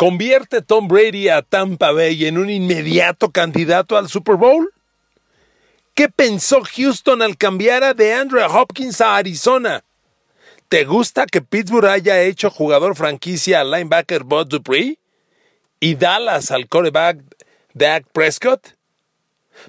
¿Convierte Tom Brady a Tampa Bay en un inmediato candidato al Super Bowl? ¿Qué pensó Houston al cambiar a DeAndre Hopkins a Arizona? ¿Te gusta que Pittsburgh haya hecho jugador franquicia al linebacker Bud Dupree? ¿Y Dallas al quarterback Dak Prescott?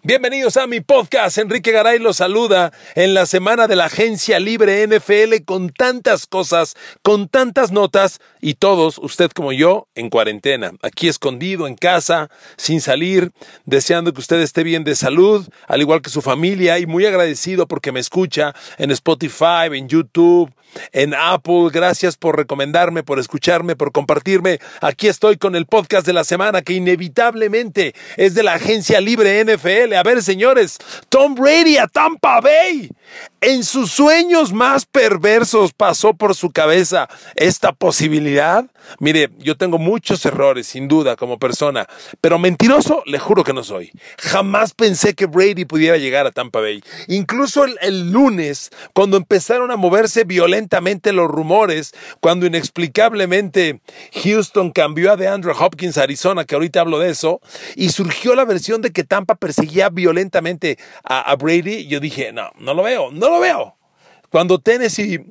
Bienvenidos a mi podcast. Enrique Garay los saluda en la semana de la agencia libre NFL con tantas cosas, con tantas notas y todos, usted como yo, en cuarentena, aquí escondido en casa, sin salir, deseando que usted esté bien de salud, al igual que su familia y muy agradecido porque me escucha en Spotify, en YouTube, en Apple. Gracias por recomendarme, por escucharme, por compartirme. Aquí estoy con el podcast de la semana que inevitablemente es de la agencia libre NFL. A ver, señores, Tom Brady a Tampa Bay. En sus sueños más perversos pasó por su cabeza esta posibilidad. Mire, yo tengo muchos errores, sin duda, como persona, pero mentiroso, le juro que no soy. Jamás pensé que Brady pudiera llegar a Tampa Bay. Incluso el, lunes, cuando empezaron a moverse violentamente los rumores, cuando inexplicablemente Houston cambió a DeAndre Hopkins a Arizona, que ahorita hablo de eso, y surgió la versión de que Tampa perseguía violentamente a, Brady, yo dije, no, no lo veo, no lo veo. Cuando Tennessee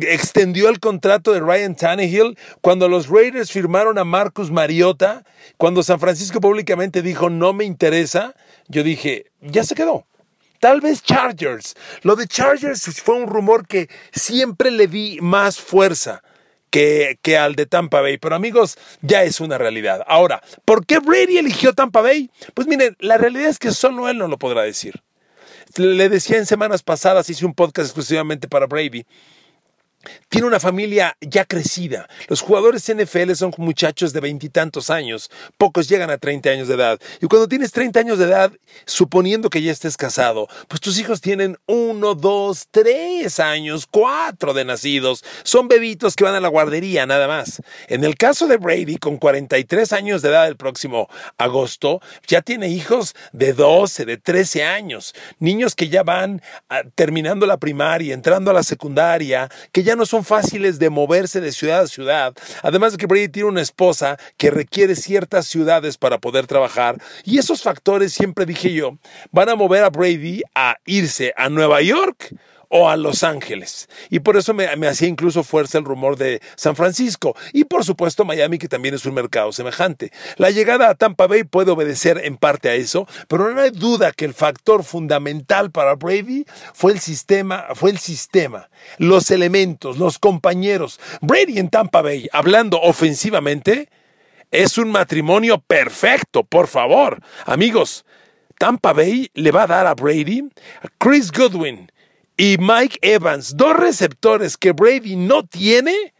extendió el contrato de Ryan Tannehill, cuando los Raiders firmaron a Marcus Mariota, cuando San Francisco públicamente dijo no me interesa, yo dije, ya se quedó. Tal vez Chargers. Lo de Chargers fue un rumor que siempre le di más fuerza. Que, que, al de Tampa Bay. Pero amigos, ya es una realidad. Ahora, ¿por qué Brady eligió Tampa Bay? Pues miren, la realidad es que solo él no lo podrá decir. Le decía en semanas pasadas, hice un podcast exclusivamente para Brady tiene una familia ya crecida. Los jugadores NFL son muchachos de veintitantos años, pocos llegan a 30 años de edad. Y cuando tienes 30 años de edad, suponiendo que ya estés casado, pues tus hijos tienen uno, dos, tres años, cuatro de nacidos. Son bebitos que van a la guardería, nada más. En el caso de Brady, con 43 años de edad el próximo agosto, ya tiene hijos de 12, de 13 años. Niños que ya van ah, terminando la primaria, entrando a la secundaria, que ya ya no son fáciles de moverse de ciudad a ciudad. Además de que Brady tiene una esposa que requiere ciertas ciudades para poder trabajar. Y esos factores, siempre dije yo, van a mover a Brady a irse a Nueva York o a Los Ángeles. Y por eso me, hacía incluso fuerza el rumor de San Francisco. Y por supuesto Miami, que también es un mercado semejante. La llegada a Tampa Bay puede obedecer en parte a eso, pero no hay duda que el factor fundamental para Brady fue el sistema, fue el sistema, los elementos, los compañeros. Brady en Tampa Bay, hablando ofensivamente, es un matrimonio perfecto, por favor. Amigos, Tampa Bay le va a dar a Brady a Chris Goodwin, y Mike Evans, dos receptores que Brady no tiene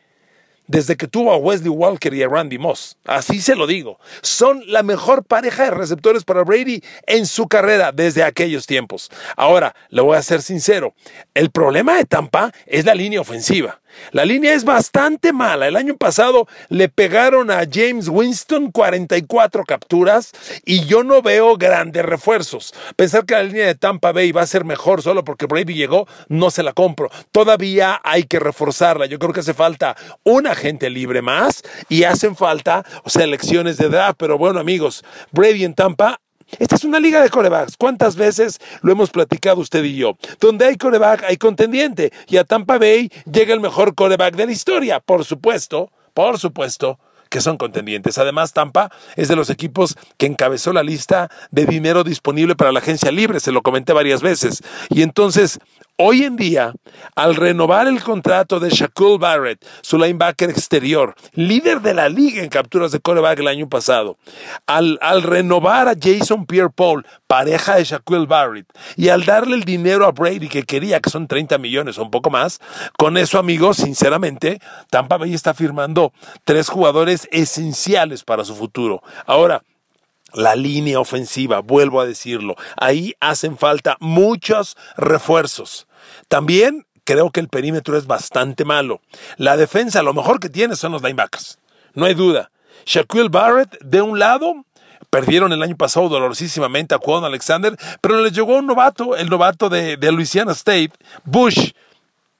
desde que tuvo a Wesley Walker y a Randy Moss. Así se lo digo. Son la mejor pareja de receptores para Brady en su carrera desde aquellos tiempos. Ahora, le voy a ser sincero, el problema de Tampa es la línea ofensiva. La línea es bastante mala. El año pasado le pegaron a James Winston 44 capturas y yo no veo grandes refuerzos. Pensar que la línea de Tampa Bay va a ser mejor solo porque Brady llegó, no se la compro. Todavía hay que reforzarla. Yo creo que hace falta un agente libre más y hacen falta selecciones de edad. Pero bueno, amigos, Brady en Tampa esta es una liga de corebacks. ¿Cuántas veces lo hemos platicado usted y yo? Donde hay coreback, hay contendiente. Y a Tampa Bay llega el mejor coreback de la historia. Por supuesto, por supuesto que son contendientes. Además, Tampa es de los equipos que encabezó la lista de dinero disponible para la agencia libre, se lo comenté varias veces. Y entonces, Hoy en día, al renovar el contrato de Shaquille Barrett, su linebacker exterior, líder de la liga en capturas de coreback el año pasado, al, renovar a Jason Pierre-Paul, pareja de Shaquille Barrett, y al darle el dinero a Brady que quería, que son 30 millones o un poco más, con eso, amigos, sinceramente, Tampa Bay está firmando tres jugadores esenciales para su futuro. Ahora, la línea ofensiva, vuelvo a decirlo, ahí hacen falta muchos refuerzos. También creo que el perímetro es bastante malo. La defensa, lo mejor que tiene son los linebackers. No hay duda. Shaquille Barrett, de un lado, perdieron el año pasado dolorosísimamente a Juan Alexander, pero les llegó un novato, el novato de, de Louisiana State, Bush.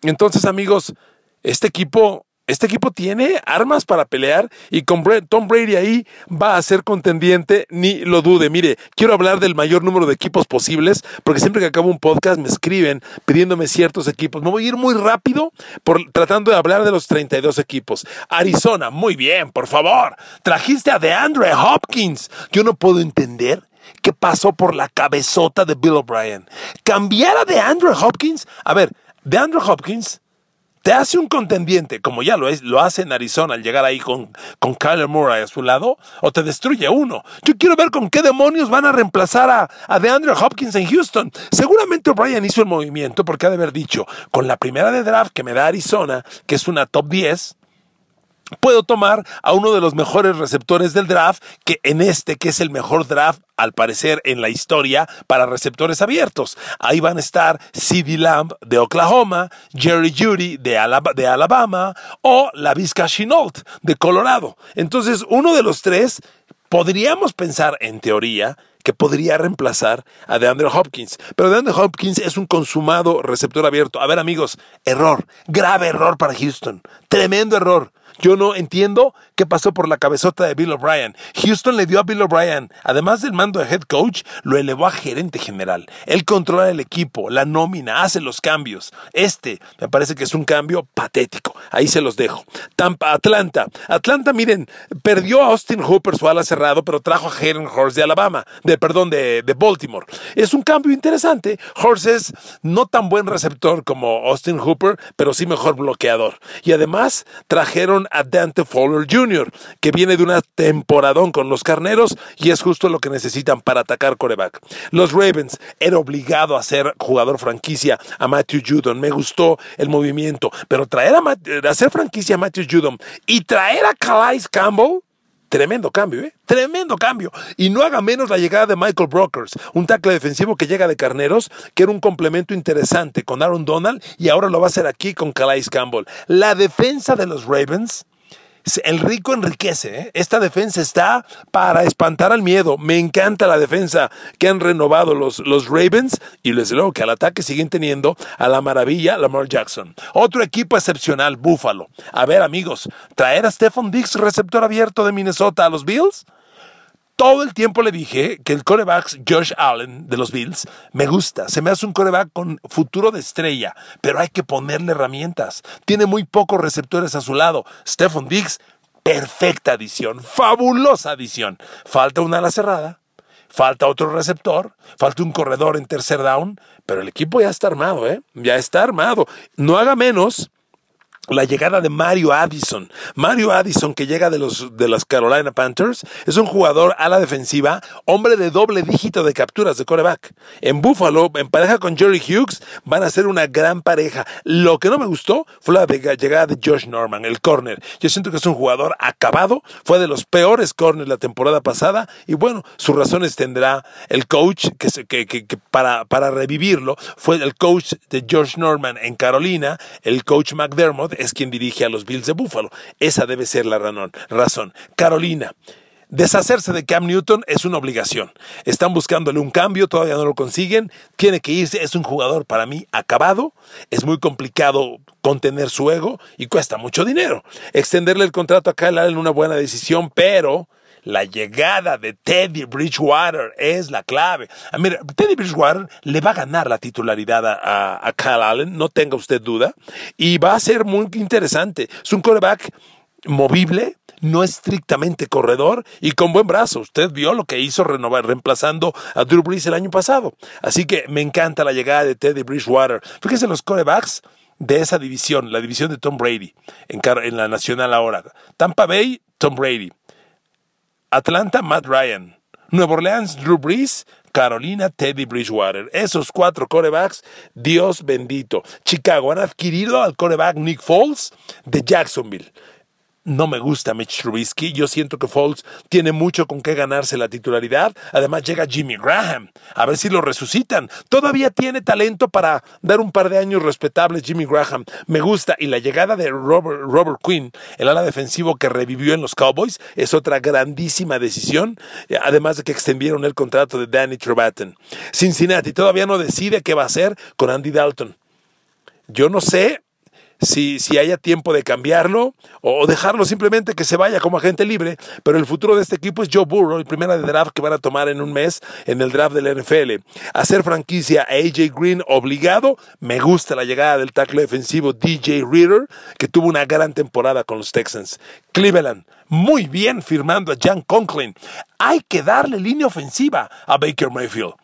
Entonces, amigos, este equipo este equipo tiene armas para pelear y con Tom Brady ahí va a ser contendiente, ni lo dude. Mire, quiero hablar del mayor número de equipos posibles, porque siempre que acabo un podcast me escriben pidiéndome ciertos equipos. Me voy a ir muy rápido por, tratando de hablar de los 32 equipos. Arizona, muy bien, por favor. Trajiste a DeAndre Hopkins. Yo no puedo entender qué pasó por la cabezota de Bill O'Brien. Cambiar a DeAndre Hopkins. A ver, DeAndre Hopkins te hace un contendiente, como ya lo, es, lo hace en Arizona al llegar ahí con, con Kyler Murray a su lado, o te destruye uno. Yo quiero ver con qué demonios van a reemplazar a, a DeAndre Hopkins en Houston. Seguramente O'Brien hizo el movimiento porque ha de haber dicho, con la primera de draft que me da Arizona, que es una top 10, puedo tomar a uno de los mejores receptores del draft, que en este, que es el mejor draft al parecer en la historia para receptores abiertos. Ahí van a estar CeeDee Lamb de Oklahoma, Jerry Judy de, Alabama o la Vizca Chenault de Colorado. Entonces, uno de los tres podríamos pensar en teoría que podría reemplazar a DeAndre Hopkins. Pero DeAndre Hopkins es un consumado receptor abierto. A ver amigos, error, grave error para Houston, tremendo error. Yo no entiendo qué pasó por la cabezota de Bill O'Brien. Houston le dio a Bill O'Brien, además del mando de head coach, lo elevó a gerente general. Él controla el equipo, la nómina, hace los cambios. Este me parece que es un cambio patético. Ahí se los dejo. Tampa, Atlanta. Atlanta, miren, perdió a Austin Hooper su ala cerrado, pero trajo a Hayden Horst de Alabama, de perdón, de, de Baltimore. Es un cambio interesante. Horst es no tan buen receptor como Austin Hooper, pero sí mejor bloqueador. Y además trajeron a Dante Fowler Jr., que viene de una temporadón con los carneros y es justo lo que necesitan para atacar coreback. Los Ravens era obligado a ser jugador franquicia a Matthew Judon. Me gustó el movimiento, pero traer a, hacer franquicia a Matthew Judon y traer a Calais Campbell Tremendo cambio, ¿eh? Tremendo cambio. Y no haga menos la llegada de Michael Brokers, un tackle defensivo que llega de Carneros, que era un complemento interesante con Aaron Donald y ahora lo va a hacer aquí con Calais Campbell. La defensa de los Ravens el rico enriquece. ¿eh? Esta defensa está para espantar al miedo. Me encanta la defensa que han renovado los, los Ravens y les digo que al ataque siguen teniendo a la maravilla Lamar Jackson. Otro equipo excepcional, Buffalo. A ver, amigos, traer a Stephon Diggs, receptor abierto de Minnesota, a los Bills todo el tiempo le dije que el coreback Josh Allen de los Bills me gusta. Se me hace un coreback con futuro de estrella, pero hay que ponerle herramientas. Tiene muy pocos receptores a su lado. Stephon Diggs, perfecta adición, fabulosa adición. Falta una ala cerrada, falta otro receptor, falta un corredor en tercer down, pero el equipo ya está armado, ¿eh? Ya está armado. No haga menos la llegada de Mario Addison. Mario Addison, que llega de los, de las Carolina Panthers, es un jugador a la defensiva, hombre de doble dígito de capturas de coreback. En Buffalo, en pareja con Jerry Hughes, van a ser una gran pareja. Lo que no me gustó fue la llegada de Josh Norman, el corner. Yo siento que es un jugador acabado, fue de los peores corners la temporada pasada, y bueno, sus razones tendrá el coach que, que, para, para revivirlo. Fue el coach de Josh Norman en Carolina, el coach McDermott es quien dirige a los Bills de Buffalo. Esa debe ser la razón. Carolina. Deshacerse de Cam Newton es una obligación. Están buscándole un cambio, todavía no lo consiguen. Tiene que irse. Es un jugador para mí acabado. Es muy complicado contener su ego y cuesta mucho dinero. Extenderle el contrato a Kyle Allen una buena decisión, pero la llegada de Teddy Bridgewater es la clave. Ah, mira, Teddy Bridgewater le va a ganar la titularidad a, Kyle Allen, no tenga usted duda, y va a ser muy interesante. Es un quarterback movible, no estrictamente corredor y con buen brazo. Usted vio lo que hizo renovar, reemplazando a Drew Brees el año pasado. Así que me encanta la llegada de Teddy Bridgewater. Fíjese los corebacks de esa división, la división de Tom Brady, en, en la nacional ahora. Tampa Bay, Tom Brady. Atlanta, Matt Ryan. Nueva Orleans, Drew Brees. Carolina, Teddy Bridgewater. Esos cuatro corebacks, Dios bendito. Chicago han adquirido al coreback Nick Foles de Jacksonville no me gusta Mitch Trubisky. Yo siento que Foles tiene mucho con qué ganarse la titularidad. Además llega Jimmy Graham. A ver si lo resucitan. Todavía tiene talento para dar un par de años respetables Jimmy Graham. Me gusta. Y la llegada de Robert, Quinn, el ala defensivo que revivió en los Cowboys, es otra grandísima decisión. Además de que extendieron el contrato de Danny Trevathan. Cincinnati todavía no decide qué va a hacer con Andy Dalton. Yo no sé si, si haya tiempo de cambiarlo o dejarlo simplemente que se vaya como agente libre, pero el futuro de este equipo es Joe Burrow, el primera de draft que van a tomar en un mes en el draft del NFL. Hacer franquicia a AJ Green obligado, me gusta la llegada del tackle defensivo DJ Reader, que tuvo una gran temporada con los Texans. Cleveland, muy bien firmando a Jan Conklin. Hay que darle línea ofensiva a Baker Mayfield.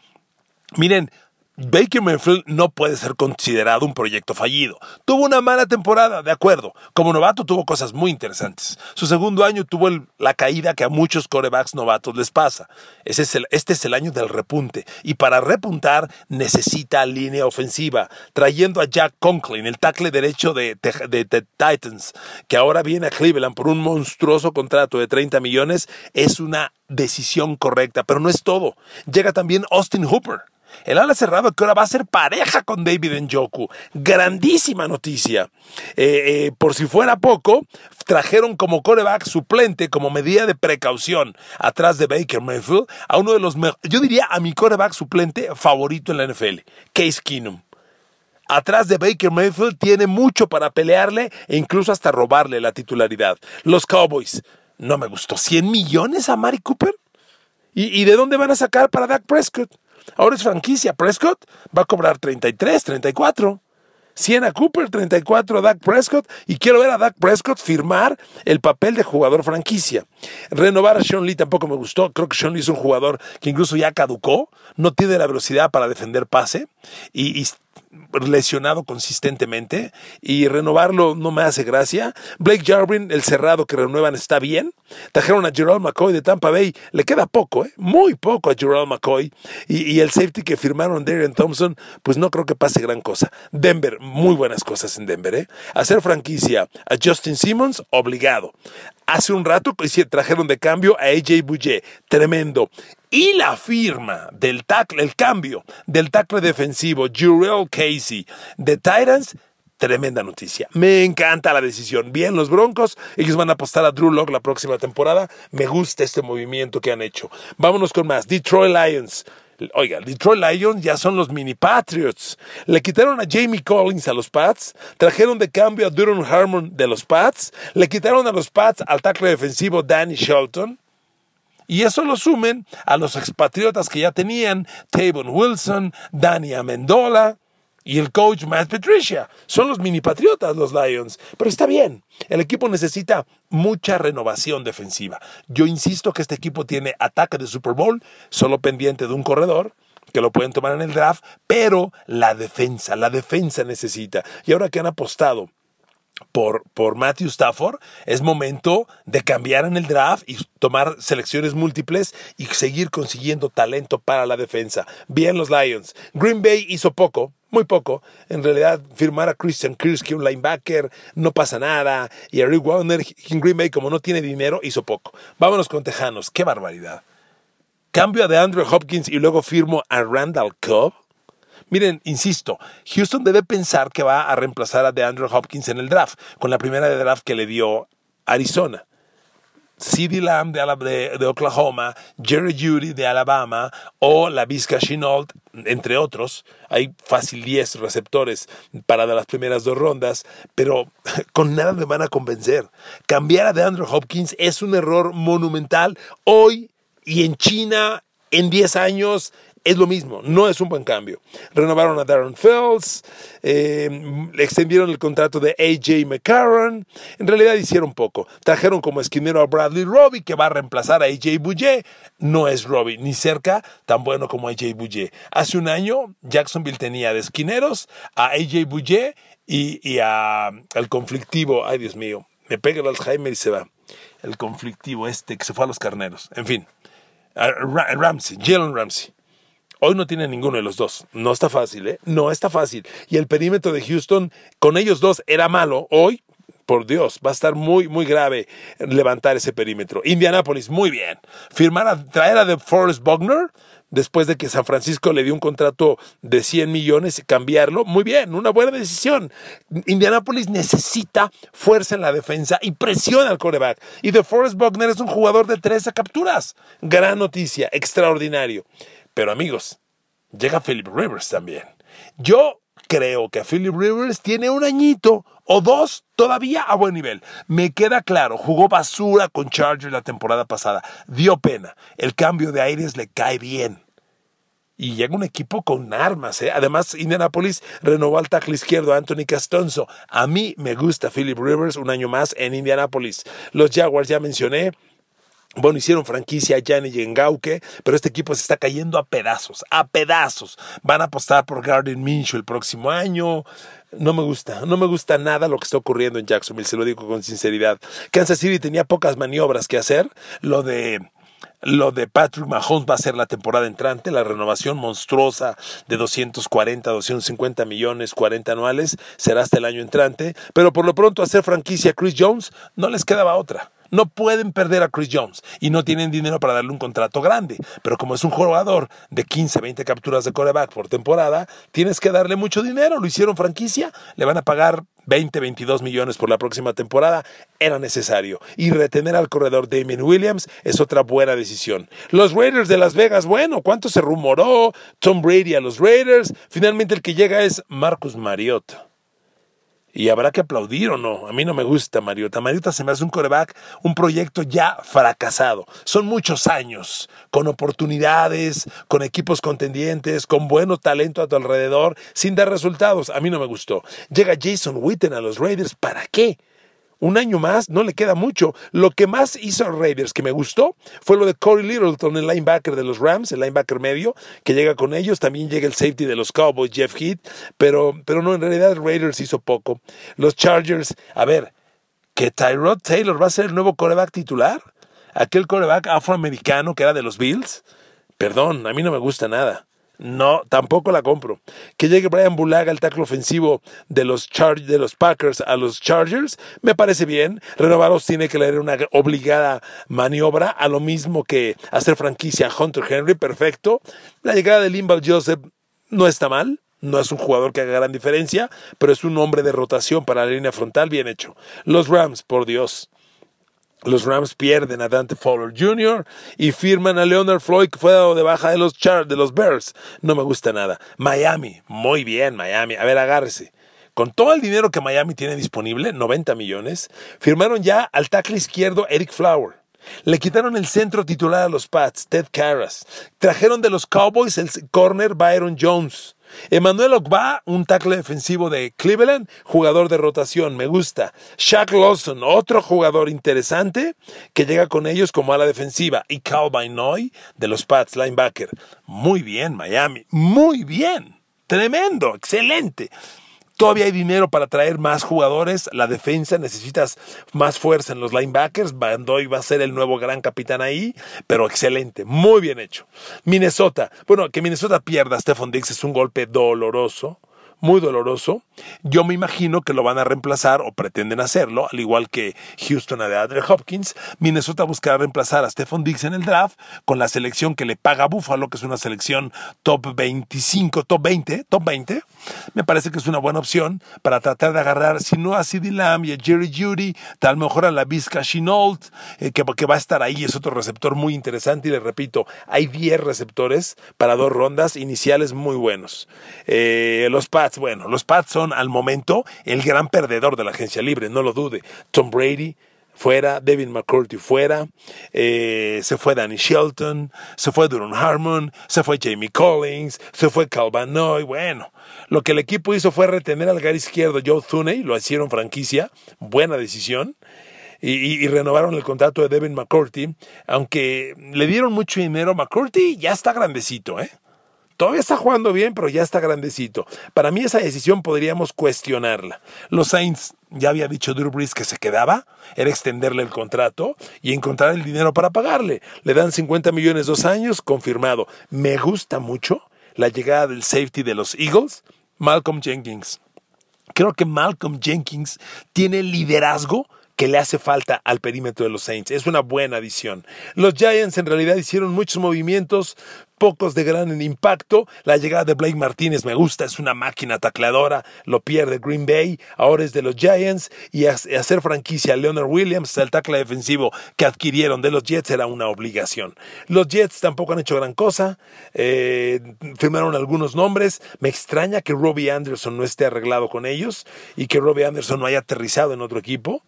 Miren, Baker Mayfield no puede ser considerado un proyecto fallido. Tuvo una mala temporada, de acuerdo. Como novato tuvo cosas muy interesantes. Su segundo año tuvo la caída que a muchos corebacks novatos les pasa. es este es el año del repunte. Y para repuntar necesita línea ofensiva. Trayendo a Jack Conklin, el tackle derecho de, de Titans, que ahora viene a Cleveland por un monstruoso contrato de 30 millones, es una decisión correcta. Pero no es todo. Llega también Austin Hooper el ala cerrado que ahora va a ser pareja con David Njoku. Grandísima noticia. Eh, eh, por si fuera poco, trajeron como coreback suplente, como medida de precaución, atrás de Baker Mayfield, a uno de los yo diría a mi coreback suplente favorito en la NFL, Case Keenum. Atrás de Baker Mayfield tiene mucho para pelearle e incluso hasta robarle la titularidad. Los Cowboys, no me gustó. ¿100 millones a Mari Cooper? ¿Y, ¿Y de dónde van a sacar para Dak Prescott? Ahora es franquicia. Prescott va a cobrar 33, 34. 100 a Cooper, 34 a Dak Prescott. Y quiero ver a Dak Prescott firmar el papel de jugador franquicia. Renovar a Sean Lee tampoco me gustó. Creo que Sean Lee es un jugador que incluso ya caducó. No tiene la velocidad para defender pase. Y lesionado consistentemente y renovarlo no me hace gracia. Blake Jarvin, el cerrado que renuevan, está bien. Trajeron a Gerald McCoy de Tampa Bay, le queda poco, ¿eh? muy poco a Gerald McCoy. Y, el safety que firmaron Darren Thompson, pues no creo que pase gran cosa. Denver, muy buenas cosas en Denver. ¿eh? Hacer franquicia a Justin Simmons, obligado. Hace un rato trajeron de cambio a AJ Bouye, tremendo. Y la firma del tackle, el cambio del tackle defensivo, Jurel Casey, de Titans, tremenda noticia. Me encanta la decisión. Bien, los Broncos, ellos van a apostar a Drew Locke la próxima temporada. Me gusta este movimiento que han hecho. Vámonos con más. Detroit Lions. Oiga, Detroit Lions ya son los mini Patriots. Le quitaron a Jamie Collins a los Pats, trajeron de cambio a Duron Harmon de los Pats, le quitaron a los Pats al tackle defensivo Danny Shelton. Y eso lo sumen a los expatriotas que ya tenían, Tavon Wilson, Danny Amendola y el coach Matt Patricia. Son los mini patriotas los Lions. Pero está bien, el equipo necesita mucha renovación defensiva. Yo insisto que este equipo tiene ataque de Super Bowl, solo pendiente de un corredor que lo pueden tomar en el draft, pero la defensa, la defensa necesita. Y ahora que han apostado por, por Matthew Stafford, es momento de cambiar en el draft y tomar selecciones múltiples y seguir consiguiendo talento para la defensa. Bien los Lions. Green Bay hizo poco, muy poco. En realidad, firmar a Christian Kirksey, un linebacker, no pasa nada. Y a Rick Warner en Green Bay, como no tiene dinero, hizo poco. Vámonos con Tejanos. ¡Qué barbaridad! Cambio de Andrew Hopkins y luego firmo a Randall Cobb. Miren, insisto, Houston debe pensar que va a reemplazar a DeAndre Hopkins en el draft, con la primera de draft que le dio Arizona. CeeDee Lamb de, Oklahoma, Jerry Judy de Alabama o la Vizca Chenault, entre otros. Hay fácil 10 receptores para las primeras dos rondas, pero con nada me van a convencer. Cambiar a DeAndre Hopkins es un error monumental hoy y en China en 10 años es lo mismo, no es un buen cambio. Renovaron a Darren Fells, eh, extendieron el contrato de AJ McCarron, en realidad hicieron poco. Trajeron como esquinero a Bradley Robbie, que va a reemplazar a AJ Bouye. No es Robbie, ni cerca tan bueno como AJ Bouye. Hace un año, Jacksonville tenía de esquineros a AJ Bouye y, y a, al conflictivo, ay Dios mío, me pega el Alzheimer y se va. El conflictivo este que se fue a los carneros. En fin, Ramsey, Jalen Ramsey. Hoy no tiene ninguno de los dos. No está fácil, ¿eh? No está fácil. Y el perímetro de Houston con ellos dos era malo. Hoy, por Dios, va a estar muy, muy grave levantar ese perímetro. Indianapolis, muy bien. Firmar a, traer a The Forest Bogner después de que San Francisco le dio un contrato de 100 millones y cambiarlo, muy bien, una buena decisión. Indianapolis necesita fuerza en la defensa y presiona al coreback. Y The Forest Bogner es un jugador de 13 capturas. Gran noticia, extraordinario. Pero amigos, llega Philip Rivers también. Yo creo que Philip Rivers tiene un añito o dos todavía a buen nivel. Me queda claro, jugó basura con Chargers la temporada pasada. Dio pena. El cambio de aires le cae bien. Y llega un equipo con armas. ¿eh? Además, Indianapolis renovó al tackle izquierdo Anthony Castonzo. A mí me gusta Philip Rivers un año más en Indianapolis. Los Jaguars ya mencioné. Bueno, hicieron franquicia Gianni y Engauke, pero este equipo se está cayendo a pedazos, a pedazos. Van a apostar por Garden Minshew el próximo año. No me gusta, no me gusta nada lo que está ocurriendo en Jacksonville, se lo digo con sinceridad. Kansas City tenía pocas maniobras que hacer. Lo de lo de Patrick Mahomes va a ser la temporada entrante, la renovación monstruosa de 240, 250 millones, 40 anuales, será hasta el año entrante, pero por lo pronto hacer franquicia a Chris Jones no les quedaba otra. No pueden perder a Chris Jones y no tienen dinero para darle un contrato grande. Pero como es un jugador de 15, 20 capturas de coreback por temporada, tienes que darle mucho dinero. Lo hicieron franquicia, le van a pagar 20, 22 millones por la próxima temporada. Era necesario. Y retener al corredor Damien Williams es otra buena decisión. Los Raiders de Las Vegas, bueno, ¿cuánto se rumoró? Tom Brady a los Raiders. Finalmente el que llega es Marcus Mariota y habrá que aplaudir o no. A mí no me gusta Mariota. Mariota se me hace un coreback, un proyecto ya fracasado. Son muchos años, con oportunidades, con equipos contendientes, con bueno talento a tu alrededor, sin dar resultados. A mí no me gustó. Llega Jason Witten a los Raiders, ¿para qué? Un año más, no le queda mucho. Lo que más hizo Raiders que me gustó fue lo de Corey Littleton, el linebacker de los Rams, el linebacker medio, que llega con ellos. También llega el safety de los Cowboys, Jeff Heath, pero, pero no, en realidad Raiders hizo poco. Los Chargers, a ver, que Tyrod Taylor va a ser el nuevo coreback titular. Aquel coreback afroamericano que era de los Bills. Perdón, a mí no me gusta nada. No, tampoco la compro. Que llegue Brian Bulaga al tackle ofensivo de los, de los Packers a los Chargers, me parece bien. Renovaros tiene que leer una obligada maniobra, a lo mismo que hacer franquicia a Hunter Henry, perfecto. La llegada de Limbal Joseph no está mal. No es un jugador que haga gran diferencia, pero es un hombre de rotación para la línea frontal bien hecho. Los Rams, por Dios. Los Rams pierden a Dante Fowler Jr. y firman a Leonard Floyd, que fue dado de baja de los, Char de los Bears. No me gusta nada. Miami, muy bien, Miami. A ver, agárrese. Con todo el dinero que Miami tiene disponible, 90 millones, firmaron ya al tackle izquierdo Eric Flower. Le quitaron el centro titular a los Pats, Ted Carras. Trajeron de los Cowboys el corner Byron Jones. Emmanuel Ogba, un tackle defensivo de Cleveland, jugador de rotación, me gusta. Shaq Lawson, otro jugador interesante que llega con ellos como a la defensiva. Y Cal Noy de los Pats, linebacker. Muy bien, Miami, muy bien. Tremendo, excelente. Todavía hay dinero para traer más jugadores. La defensa necesitas más fuerza en los linebackers. Bandoy va a ser el nuevo gran capitán ahí, pero excelente, muy bien hecho. Minnesota, bueno, que Minnesota pierda a Stephon Diggs es un golpe doloroso muy doloroso. Yo me imagino que lo van a reemplazar o pretenden hacerlo, al igual que Houston a de Andre Hopkins. Minnesota buscará reemplazar a Stephon Diggs en el draft con la selección que le paga Buffalo, que es una selección top 25, top 20, top 20. Me parece que es una buena opción para tratar de agarrar, si no a CeeDee Lamb y a Jerry Judy, tal mejor a la Vizca Shinault, eh, que, va a estar ahí, es otro receptor muy interesante. Y le repito, hay 10 receptores para dos rondas iniciales muy buenos. Eh, los bueno, los Pats son al momento el gran perdedor de la agencia libre, no lo dude. Tom Brady, fuera, Devin McCourty fuera, eh, se fue Danny Shelton, se fue Duron Harmon, se fue Jamie Collins, se fue Calvanoy, bueno, lo que el equipo hizo fue retener al gar izquierdo Joe Thuney, lo hicieron franquicia, buena decisión, y, renovaron el contrato de Devin McCourty, aunque le dieron mucho dinero, McCourty ya está grandecito, ¿eh? Todavía está jugando bien, pero ya está grandecito. Para mí esa decisión podríamos cuestionarla. Los Saints, ya había dicho Drew Brees que se quedaba, era extenderle el contrato y encontrar el dinero para pagarle. Le dan 50 millones dos años, confirmado. Me gusta mucho la llegada del safety de los Eagles, Malcolm Jenkins. Creo que Malcolm Jenkins tiene liderazgo que le hace falta al perímetro de los Saints. Es una buena adición. Los Giants en realidad hicieron muchos movimientos, pocos de gran impacto. La llegada de Blake Martínez me gusta, es una máquina tacleadora, lo pierde Green Bay, ahora es de los Giants y hacer franquicia a Leonard Williams, el tackle defensivo que adquirieron de los Jets era una obligación. Los Jets tampoco han hecho gran cosa, eh, firmaron algunos nombres, me extraña que Robbie Anderson no esté arreglado con ellos y que Robbie Anderson no haya aterrizado en otro equipo.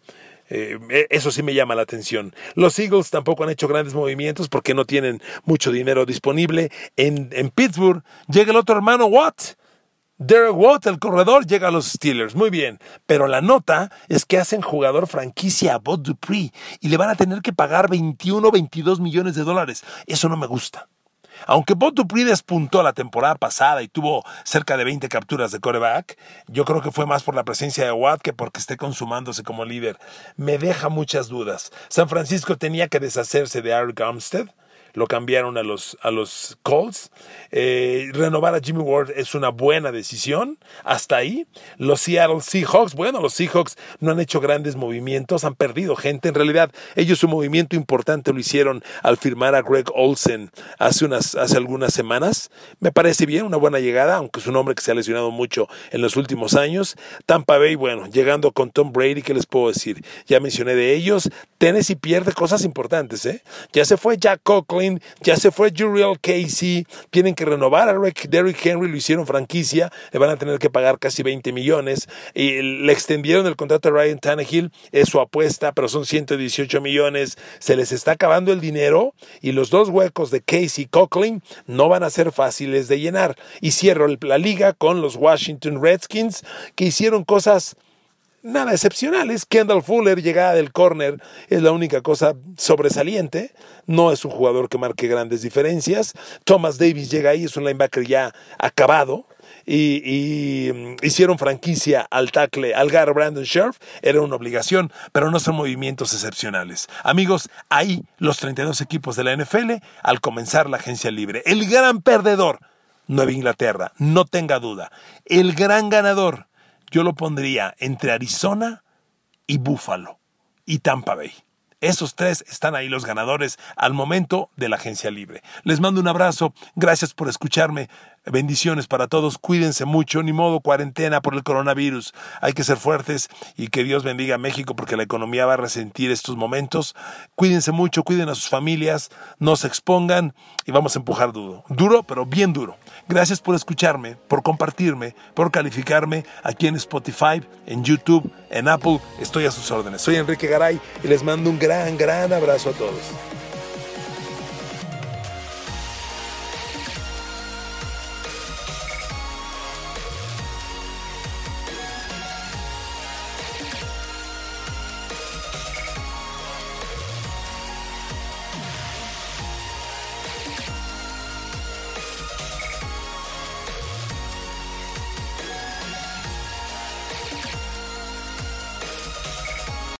Eh, e, eso sí me llama la atención. Los Eagles tampoco han hecho grandes movimientos porque no tienen mucho dinero disponible. En, en Pittsburgh llega el otro hermano Watt. Derek Watt, el corredor, llega a los Steelers. Muy bien. Pero la nota es que hacen jugador franquicia a Bob Dupree y le van a tener que pagar 21 22 millones de dólares. Eso no me gusta. Aunque Bob Dupree despuntó la temporada pasada y tuvo cerca de 20 capturas de coreback, yo creo que fue más por la presencia de Watt que porque esté consumándose como líder. Me deja muchas dudas. San Francisco tenía que deshacerse de Eric Armstead lo cambiaron a los, a los Colts. Eh, renovar a Jimmy Ward es una buena decisión. Hasta ahí. Los Seattle Seahawks, bueno, los Seahawks no han hecho grandes movimientos, han perdido gente. En realidad, ellos un movimiento importante lo hicieron al firmar a Greg Olsen hace, unas, hace algunas semanas. Me parece bien, una buena llegada, aunque es un hombre que se ha lesionado mucho en los últimos años. Tampa Bay, bueno, llegando con Tom Brady, ¿qué les puedo decir? Ya mencioné de ellos. Tennessee pierde cosas importantes, ¿eh? Ya se fue Jack Cochran ya se fue Juriel Casey, tienen que renovar a Derrick Henry, lo hicieron franquicia, le van a tener que pagar casi 20 millones, y le extendieron el contrato a Ryan Tannehill, es su apuesta, pero son 118 millones, se les está acabando el dinero y los dos huecos de Casey y Coughlin no van a ser fáciles de llenar. Y cierro la liga con los Washington Redskins, que hicieron cosas nada excepcionales. Kendall Fuller, llegada del corner, es la única cosa sobresaliente. No es un jugador que marque grandes diferencias. Thomas Davis llega ahí, es un linebacker ya acabado. Y, mm, hicieron franquicia al tackle, al gar Brandon Scherf, era una obligación, pero no son movimientos excepcionales. Amigos, ahí los 32 equipos de la NFL al comenzar la agencia libre. El gran perdedor, Nueva Inglaterra, no tenga duda. El gran ganador, yo lo pondría entre Arizona y Buffalo y Tampa Bay. Esos tres están ahí los ganadores al momento de la agencia libre. Les mando un abrazo, gracias por escucharme. Bendiciones para todos, cuídense mucho, ni modo cuarentena por el coronavirus. Hay que ser fuertes y que Dios bendiga a México porque la economía va a resentir estos momentos. Cuídense mucho, cuiden a sus familias, no se expongan y vamos a empujar duro. Duro, pero bien duro. Gracias por escucharme, por compartirme, por calificarme aquí en Spotify, en YouTube, en Apple. Estoy a sus órdenes. Soy Enrique Garay y les mando un gran, gran abrazo a todos.